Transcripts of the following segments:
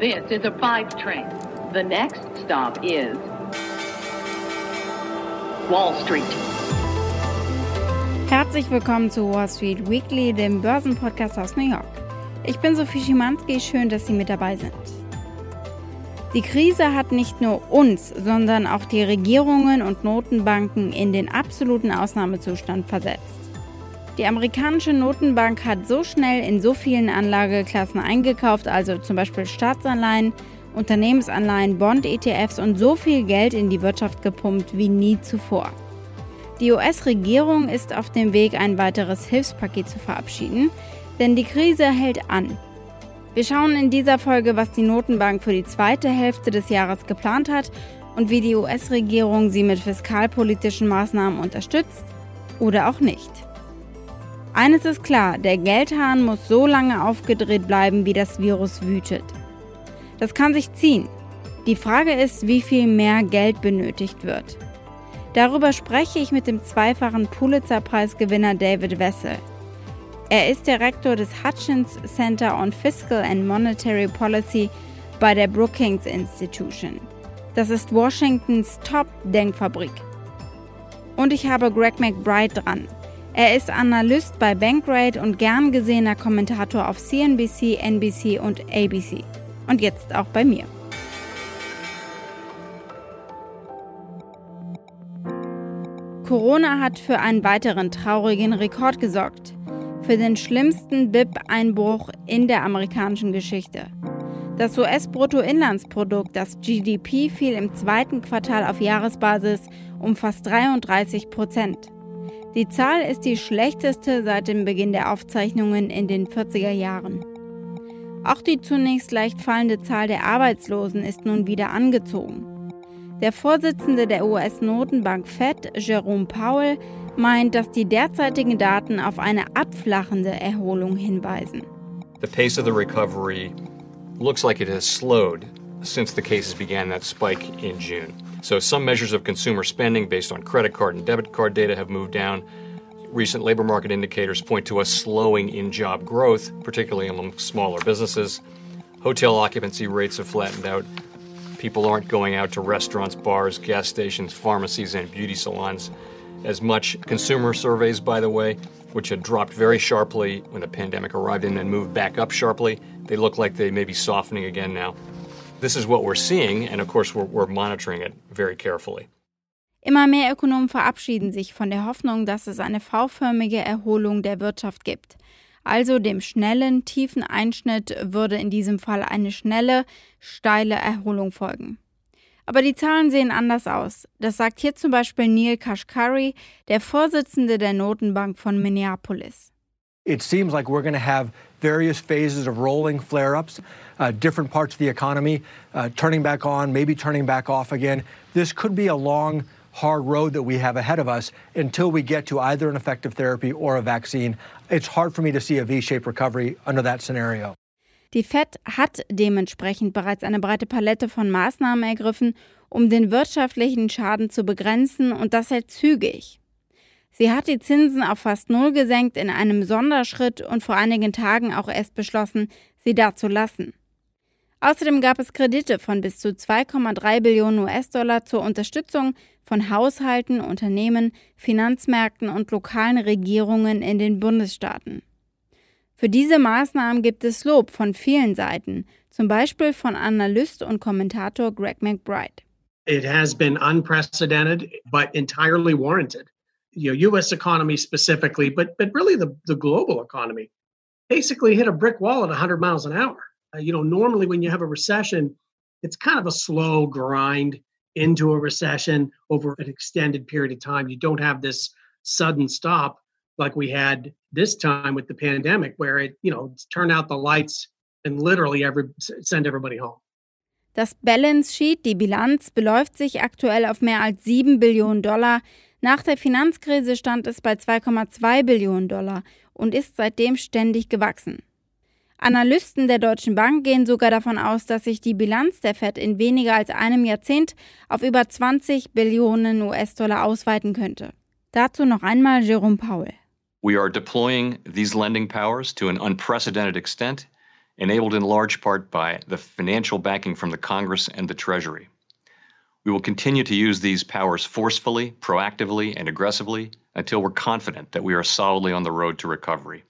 This is a five train. The next stop is Wall Street. Herzlich willkommen zu Wall Street Weekly, dem Börsenpodcast aus New York. Ich bin Sophie Schimanski, schön, dass Sie mit dabei sind. Die Krise hat nicht nur uns, sondern auch die Regierungen und Notenbanken in den absoluten Ausnahmezustand versetzt. Die amerikanische Notenbank hat so schnell in so vielen Anlageklassen eingekauft, also zum Beispiel Staatsanleihen, Unternehmensanleihen, Bond-ETFs und so viel Geld in die Wirtschaft gepumpt wie nie zuvor. Die US-Regierung ist auf dem Weg, ein weiteres Hilfspaket zu verabschieden, denn die Krise hält an. Wir schauen in dieser Folge, was die Notenbank für die zweite Hälfte des Jahres geplant hat und wie die US-Regierung sie mit fiskalpolitischen Maßnahmen unterstützt oder auch nicht. Eines ist klar, der Geldhahn muss so lange aufgedreht bleiben, wie das Virus wütet. Das kann sich ziehen. Die Frage ist, wie viel mehr Geld benötigt wird. Darüber spreche ich mit dem zweifachen Pulitzer-Preisgewinner David Wessel. Er ist Direktor des Hutchins Center on Fiscal and Monetary Policy bei der Brookings Institution. Das ist Washingtons Top-Denkfabrik. Und ich habe Greg McBride dran. Er ist Analyst bei Bankrate und gern gesehener Kommentator auf CNBC, NBC und ABC. Und jetzt auch bei mir. Corona hat für einen weiteren traurigen Rekord gesorgt. Für den schlimmsten BIP-Einbruch in der amerikanischen Geschichte. Das US-Bruttoinlandsprodukt, das GDP, fiel im zweiten Quartal auf Jahresbasis um fast 33 Prozent. Die Zahl ist die schlechteste seit dem Beginn der Aufzeichnungen in den 40er Jahren. Auch die zunächst leicht fallende Zahl der Arbeitslosen ist nun wieder angezogen. Der Vorsitzende der US-Notenbank Fed, Jerome Powell, meint, dass die derzeitigen Daten auf eine abflachende Erholung hinweisen. The pace of the recovery looks like it has slowed since the cases began that spike in June. So some measures of consumer spending based on credit card and debit card data have moved down. Recent labor market indicators point to a slowing in job growth, particularly among smaller businesses. Hotel occupancy rates have flattened out. People aren't going out to restaurants, bars, gas stations, pharmacies, and beauty salons as much. Consumer surveys, by the way, which had dropped very sharply when the pandemic arrived and then moved back up sharply, they look like they may be softening again now. This is what we're seeing, and of course, we're, we're monitoring it very carefully. Immer mehr Ökonomen verabschieden sich von der Hoffnung, dass es eine V-förmige Erholung der Wirtschaft gibt. Also dem schnellen, tiefen Einschnitt würde in diesem Fall eine schnelle, steile Erholung folgen. Aber die Zahlen sehen anders aus. Das sagt hier zum Beispiel Neil Kashkari, der Vorsitzende der Notenbank von Minneapolis. It seems like we're going to have various phases of rolling flare ups, uh, different parts of the economy uh, turning back on, maybe turning back off again. This could be a long, hard road that we have ahead of us until we get to either an effective therapy or a vaccine. It's hard for me to see a V shaped recovery under that scenario. Die Fed hat dementsprechend bereits eine breite Palette von Maßnahmen ergriffen, um den wirtschaftlichen Schaden zu begrenzen und das sehr zügig. Sie hat die Zinsen auf fast null gesenkt in einem Sonderschritt und vor einigen Tagen auch erst beschlossen, sie da zu lassen. Außerdem gab es Kredite von bis zu 2,3 Billionen US-Dollar zur Unterstützung von Haushalten, Unternehmen, Finanzmärkten und lokalen Regierungen in den Bundesstaaten. Für diese Maßnahmen gibt es Lob von vielen Seiten, zum Beispiel von Analyst und Kommentator Greg McBride. It has been unprecedented, but entirely warranted. You know U.S. economy specifically, but but really the the global economy, basically hit a brick wall at 100 miles an hour. Uh, you know, normally when you have a recession, it's kind of a slow grind into a recession over an extended period of time. You don't have this sudden stop like we had this time with the pandemic, where it you know turn out the lights and literally every send everybody home. Das Balance Sheet, die Bilanz, beläuft sich aktuell auf mehr als 7 Billionen Dollar. Nach der Finanzkrise stand es bei 2,2 Billionen Dollar und ist seitdem ständig gewachsen. Analysten der Deutschen Bank gehen sogar davon aus, dass sich die Bilanz der Fed in weniger als einem Jahrzehnt auf über 20 Billionen US-Dollar ausweiten könnte. Dazu noch einmal Jerome Powell. We are deploying these lending powers to an unprecedented extent enabled in large part by the financial backing from the Congress and the Treasury. We will continue to use these powers forcefully, proactively, and aggressively until we're confident that we are solidly on the road to recovery.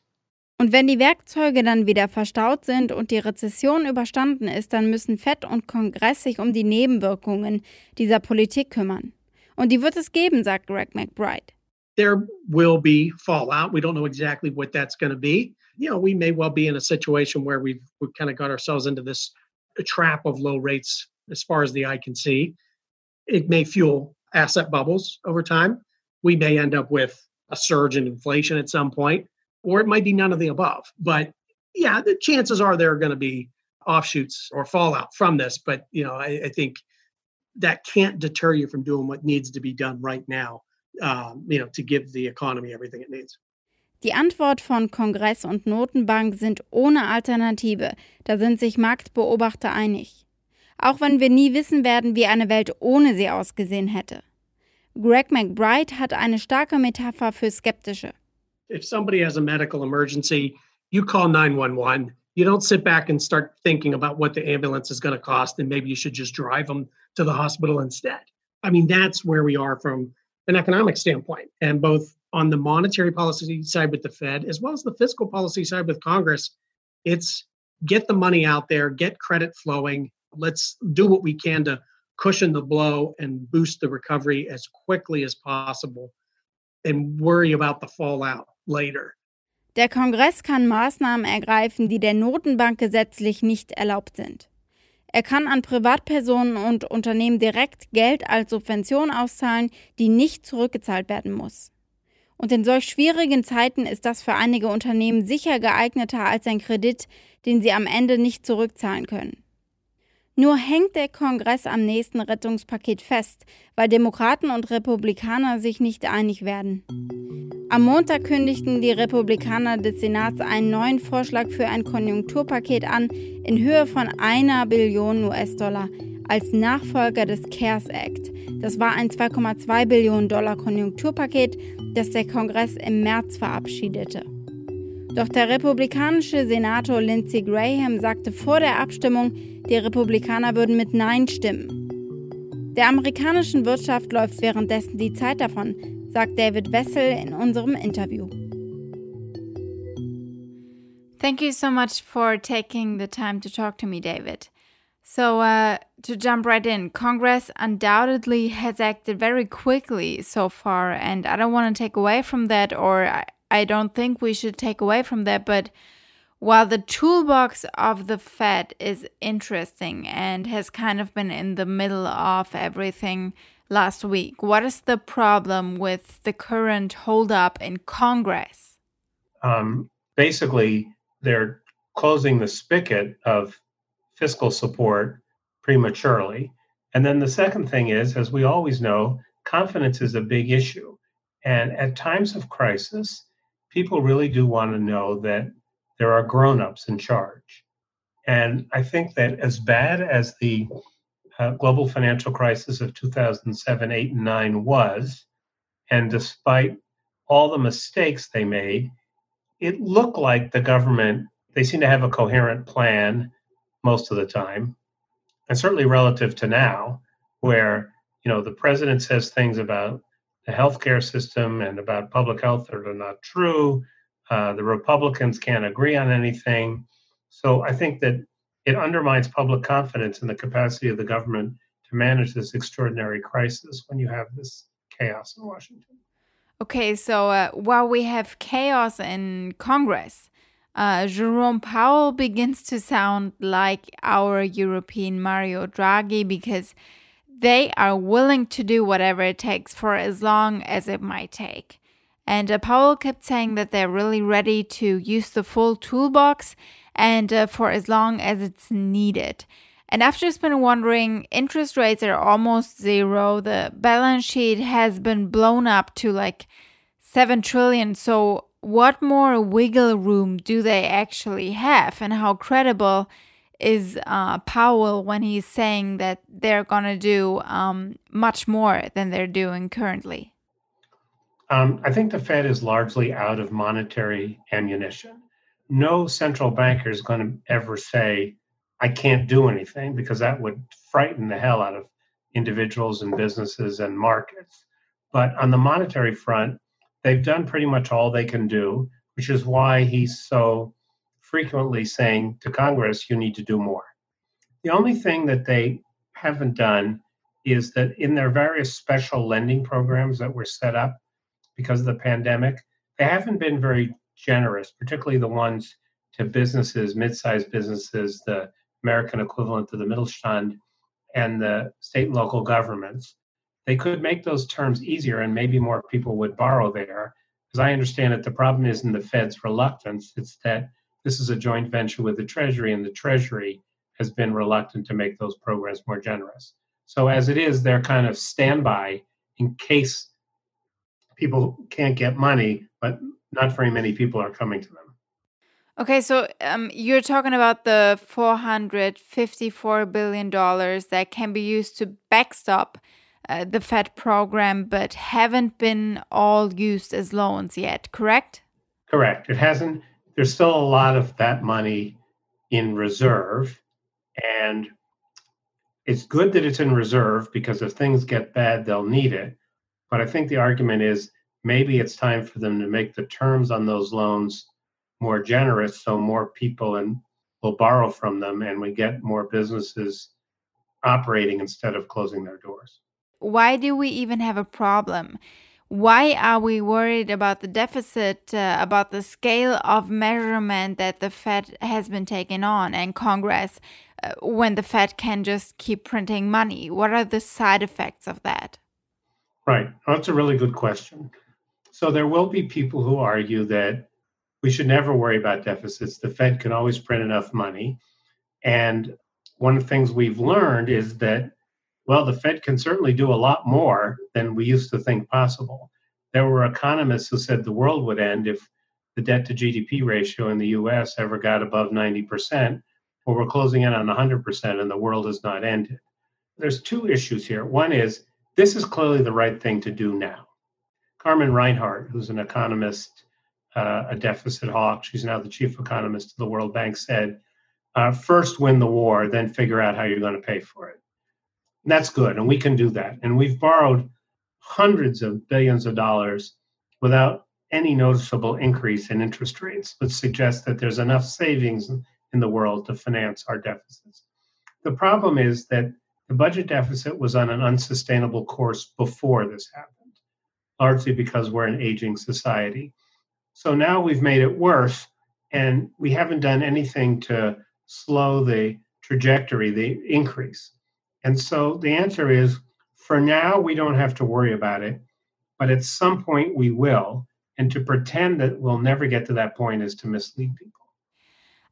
Und wenn die Werkzeuge dann wieder verstaut sind und die Rezession überstanden ist, dann müssen Fed und Kongress sich um die Nebenwirkungen dieser Politik kümmern. Und die wird es geben, sagt Greg McBride. There will be fallout. We don't know exactly what that's going to be. You know, we may well be in a situation where we've, we've kind of got ourselves into this trap of low rates as far as the eye can see. It may fuel asset bubbles over time. We may end up with a surge in inflation at some point or it might be none of the above. But yeah, the chances are there are going to be offshoots or fallout from this. But you know, I, I, think that can't deter you from doing what needs to be done right now. Um, you know, to give the economy everything it needs. Die Antwort von Kongress und Notenbank sind ohne Alternative. Da sind sich Marktbeobachter einig. Auch wenn wir nie wissen werden, wie eine Welt ohne sie ausgesehen hätte. Greg McBride hat eine starke Metapher für Skeptische. if somebody has a medical emergency, you call 911. You don't sit back and start thinking about what the ambulance is going to cost, and maybe you should just drive them to the hospital instead. I mean, that's where we are from an economic standpoint. And both on the monetary policy side with the Fed, as well as the fiscal policy side with Congress, it's get the money out there, get credit flowing. Let's do what we can to cushion the blow and boost the recovery as quickly as possible and worry about the fallout later. Der Kongress kann Maßnahmen ergreifen, die der Notenbank gesetzlich nicht erlaubt sind. Er kann an Privatpersonen und Unternehmen direkt Geld als Subvention auszahlen, die nicht zurückgezahlt werden muss. Und in solch schwierigen Zeiten ist das für einige Unternehmen sicher geeigneter als ein Kredit, den sie am Ende nicht zurückzahlen können. Nur hängt der Kongress am nächsten Rettungspaket fest, weil Demokraten und Republikaner sich nicht einig werden. Am Montag kündigten die Republikaner des Senats einen neuen Vorschlag für ein Konjunkturpaket an in Höhe von einer Billion US-Dollar als Nachfolger des CARES Act. Das war ein 2,2 Billionen Dollar Konjunkturpaket, das der Kongress im März verabschiedete. Doch der republikanische Senator Lindsey Graham sagte vor der Abstimmung, die Republikaner würden mit Nein stimmen. Der amerikanischen Wirtschaft läuft währenddessen die Zeit davon, sagt David Wessel in unserem Interview. Thank you so much for taking the time to talk to me, David. So, uh, to jump right in, Congress undoubtedly has acted very quickly so far, and I don't want to take away from that or I don't think we should take away from that. But while the toolbox of the Fed is interesting and has kind of been in the middle of everything last week, what is the problem with the current holdup in Congress? Um, basically, they're closing the spigot of fiscal support prematurely. And then the second thing is, as we always know, confidence is a big issue. And at times of crisis, people really do want to know that there are grown-ups in charge. And I think that as bad as the uh, global financial crisis of 2007, 8, and 9 was, and despite all the mistakes they made, it looked like the government, they seem to have a coherent plan most of the time. And certainly relative to now, where you know the president says things about the healthcare system and about public health that are not true. Uh, the Republicans can't agree on anything. So I think that it undermines public confidence in the capacity of the government to manage this extraordinary crisis when you have this chaos in Washington. Okay, so uh, while we have chaos in Congress, uh, Jerome Powell begins to sound like our European Mario Draghi because they are willing to do whatever it takes for as long as it might take. And uh, Powell kept saying that they're really ready to use the full toolbox and uh, for as long as it's needed. And I've just been wondering interest rates are almost zero. The balance sheet has been blown up to like 7 trillion. So, what more wiggle room do they actually have? And how credible is uh, Powell when he's saying that they're going to do um, much more than they're doing currently? Um, I think the Fed is largely out of monetary ammunition. no central banker is going to ever say, I can't do anything, because that would frighten the hell out of individuals and businesses and markets. But on the monetary front, they've done pretty much all they can do, which is why he's so frequently saying to Congress, you need to do more. The only thing that they haven't done is that in their various special lending programs that were set up because of the pandemic, they haven't been very generous, particularly the ones to businesses, mid-sized businesses, the American equivalent to the Mittelstand, and the state and local governments. They could make those terms easier, and maybe more people would borrow there. As I understand it, the problem isn't the Fed's reluctance; it's that this is a joint venture with the Treasury, and the Treasury has been reluctant to make those programs more generous. So as it is, they're kind of standby in case people can't get money, but not very many people are coming to them. Okay, so um, you're talking about the $454 billion that can be used to backstop uh, the Fed program, but haven't been all used as loans yet, correct? Correct. It hasn't, there's still a lot of that money in reserve. And it's good that it's in reserve because if things get bad, they'll need it. But I think the argument is maybe it's time for them to make the terms on those loans more generous so more people and will borrow from them and we get more businesses operating instead of closing their doors. Why do we even have a problem? Why are we worried about the deficit, uh, about the scale of measurement that the Fed has been taking on and Congress uh, when the Fed can just keep printing money? What are the side effects of that? Right. Oh, that's a really good question. So there will be people who argue that we should never worry about deficits. The Fed can always print enough money. And one of the things we've learned is that, well, the Fed can certainly do a lot more than we used to think possible. There were economists who said the world would end if the debt to GDP ratio in the US ever got above 90%. Well, we're closing in on 100% and the world has not ended. There's two issues here. One is this is clearly the right thing to do now. Carmen Reinhart, who's an economist, uh, a deficit hawk, she's now the chief economist of the World Bank, said, uh, first win the war, then figure out how you're going to pay for it. And that's good, and we can do that. And we've borrowed hundreds of billions of dollars without any noticeable increase in interest rates, which suggests that there's enough savings in the world to finance our deficits. The problem is that the budget deficit was on an unsustainable course before this happened largely because we're an aging society. So now we've made it worse, and we haven't done anything to slow the trajectory, the increase. And so the answer is for now, we don't have to worry about it, but at some point we will. And to pretend that we'll never get to that point is to mislead people.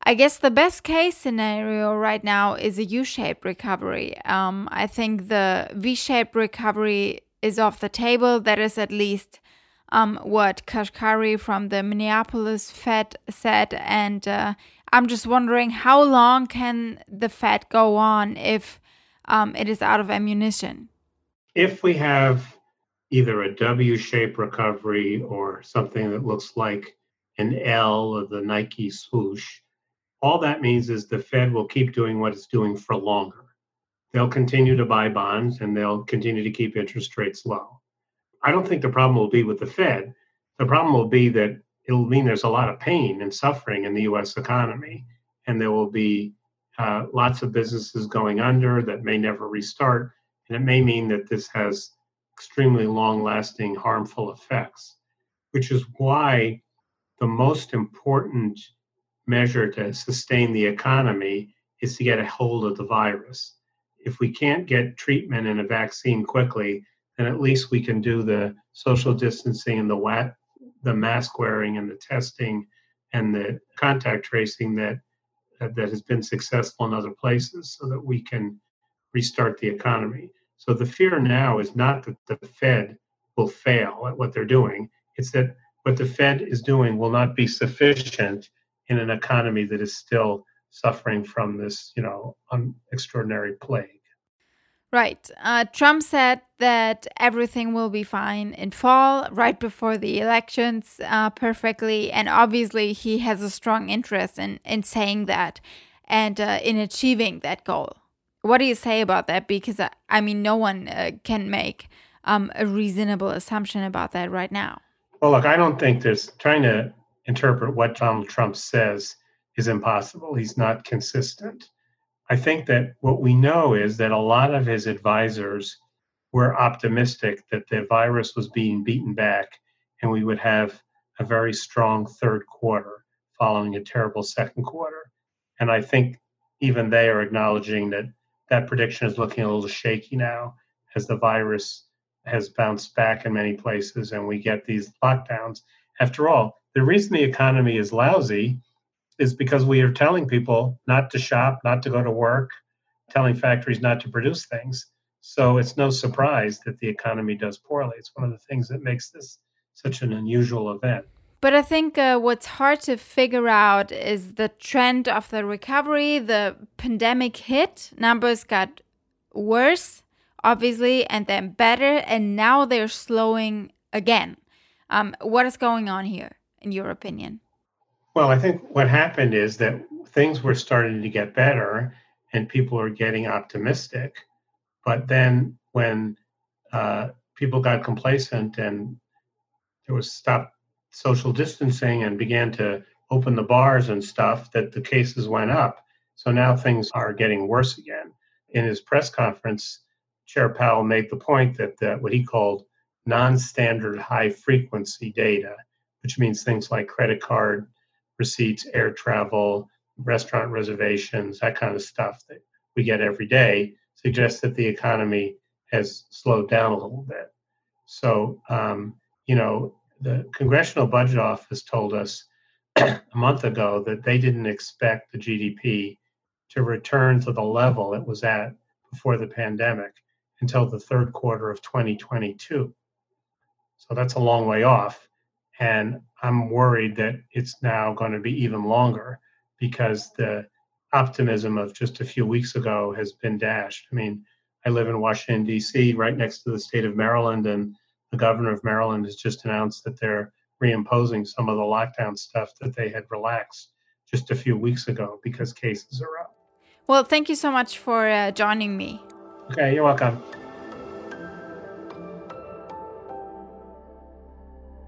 I guess the best case scenario right now is a U shaped recovery. Um, I think the V shaped recovery is off the table. That is at least um, what Kashkari from the Minneapolis Fed said. And uh, I'm just wondering how long can the Fed go on if um, it is out of ammunition? If we have either a W shaped recovery or something that looks like an L of the Nike swoosh, all that means is the Fed will keep doing what it's doing for longer they'll continue to buy bonds and they'll continue to keep interest rates low. I don't think the problem will be with the Fed. The problem will be that it'll mean there's a lot of pain and suffering in the US economy, and there will be uh, lots of businesses going under that may never restart. And it may mean that this has extremely long lasting harmful effects, which is why the most important measure to sustain the economy is to get a hold of the virus if we can't get treatment and a vaccine quickly, then at least we can do the social distancing and the wet, the mask wearing and the testing and the contact tracing that that has been successful in other places, so that we can restart the economy. So the fear now is not that the Fed will fail at what they're doing; it's that what the Fed is doing will not be sufficient in an economy that is still suffering from this, you know, extraordinary plague. Right. Uh, Trump said that everything will be fine in fall, right before the elections, uh, perfectly. And obviously, he has a strong interest in, in saying that and uh, in achieving that goal. What do you say about that? Because, uh, I mean, no one uh, can make um, a reasonable assumption about that right now. Well, look, I don't think there's trying to interpret what Donald Trump says is impossible. He's not consistent. I think that what we know is that a lot of his advisors were optimistic that the virus was being beaten back and we would have a very strong third quarter following a terrible second quarter. And I think even they are acknowledging that that prediction is looking a little shaky now as the virus has bounced back in many places and we get these lockdowns. After all, the reason the economy is lousy is because we are telling people not to shop, not to go to work, telling factories not to produce things. So it's no surprise that the economy does poorly. It's one of the things that makes this such an unusual event. But I think uh, what's hard to figure out is the trend of the recovery. The pandemic hit, numbers got worse, obviously, and then better, and now they're slowing again. Um, what is going on here, in your opinion? Well, I think what happened is that things were starting to get better and people are getting optimistic. But then when uh, people got complacent and there was stopped social distancing and began to open the bars and stuff, that the cases went up. So now things are getting worse again. In his press conference, Chair Powell made the point that, that what he called non standard high frequency data, which means things like credit card receipts, air travel, restaurant reservations, that kind of stuff that we get every day suggests that the economy has slowed down a little bit. So, um, you know, the Congressional Budget Office told us a month ago that they didn't expect the GDP to return to the level it was at before the pandemic until the third quarter of 2022. So that's a long way off. And I'm worried that it's now going to be even longer because the optimism of just a few weeks ago has been dashed. I mean, I live in Washington, D.C., right next to the state of Maryland, and the governor of Maryland has just announced that they're reimposing some of the lockdown stuff that they had relaxed just a few weeks ago because cases are up. Well, thank you so much for uh, joining me. Okay, you're welcome.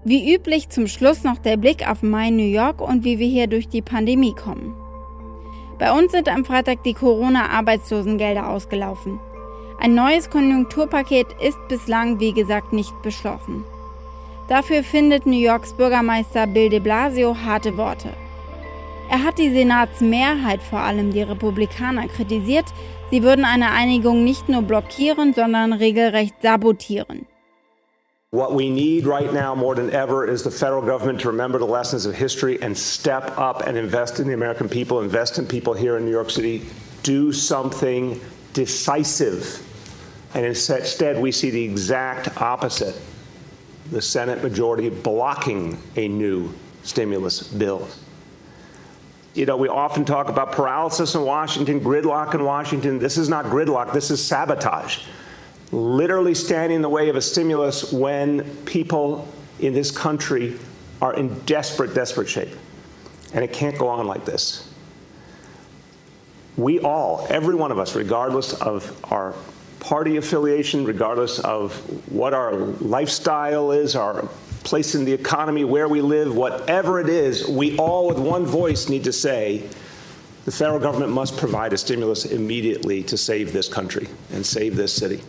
Wie üblich zum Schluss noch der Blick auf Mai New York und wie wir hier durch die Pandemie kommen. Bei uns sind am Freitag die Corona-Arbeitslosengelder ausgelaufen. Ein neues Konjunkturpaket ist bislang, wie gesagt, nicht beschlossen. Dafür findet New Yorks Bürgermeister Bill de Blasio harte Worte. Er hat die Senatsmehrheit, vor allem die Republikaner, kritisiert, sie würden eine Einigung nicht nur blockieren, sondern regelrecht sabotieren. What we need right now more than ever is the federal government to remember the lessons of history and step up and invest in the American people, invest in people here in New York City, do something decisive. And instead, we see the exact opposite the Senate majority blocking a new stimulus bill. You know, we often talk about paralysis in Washington, gridlock in Washington. This is not gridlock, this is sabotage literally standing in the way of a stimulus when people in this country are in desperate, desperate shape. And it can't go on like this. We all, every one of us, regardless of our party affiliation, regardless of what our lifestyle is, our place in the economy, where we live, whatever it is, we all with one voice need to say the federal government must provide a stimulus immediately to save this country and save this city.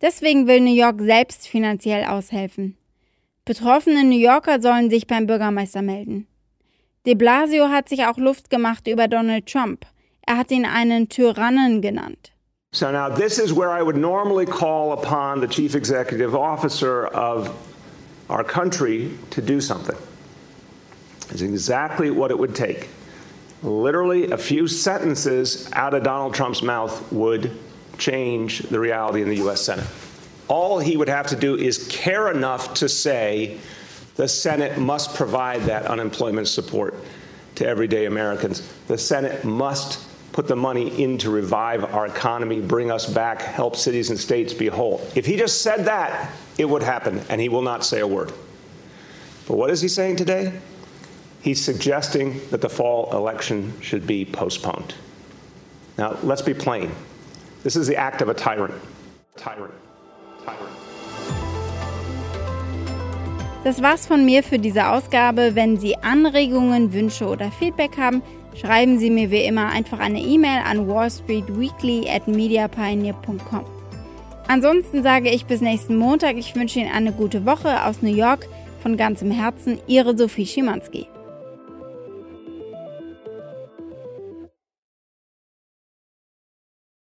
Deswegen will New York selbst finanziell aushelfen. Betroffene New Yorker sollen sich beim Bürgermeister melden. De Blasio hat sich auch Luft gemacht über Donald Trump. Er hat ihn einen Tyrannen genannt. So now this is where I would normally call upon the chief executive officer of our country to do something. It's exactly what it would take. Literally a few sentences out of Donald Trump's mouth would change the reality in the U.S. Senate. All he would have to do is care enough to say the Senate must provide that unemployment support to everyday Americans. The Senate must put the money in to revive our economy, bring us back, help cities and states be whole. If he just said that, it would happen, and he will not say a word. But what is he saying today? He's suggesting that the fall election should be postponed. Now, let's be plain. This is the act of a tyrant. Tyrant. Tyrant. Das war's von mir für diese Ausgabe. Wenn Sie Anregungen, Wünsche oder Feedback haben, schreiben Sie mir wie immer einfach eine E-Mail an wallstreetweekly at mediapioneer.com. Ansonsten sage ich bis nächsten Montag. Ich wünsche Ihnen eine gute Woche aus New York. Von ganzem Herzen, Ihre Sophie Schimanski.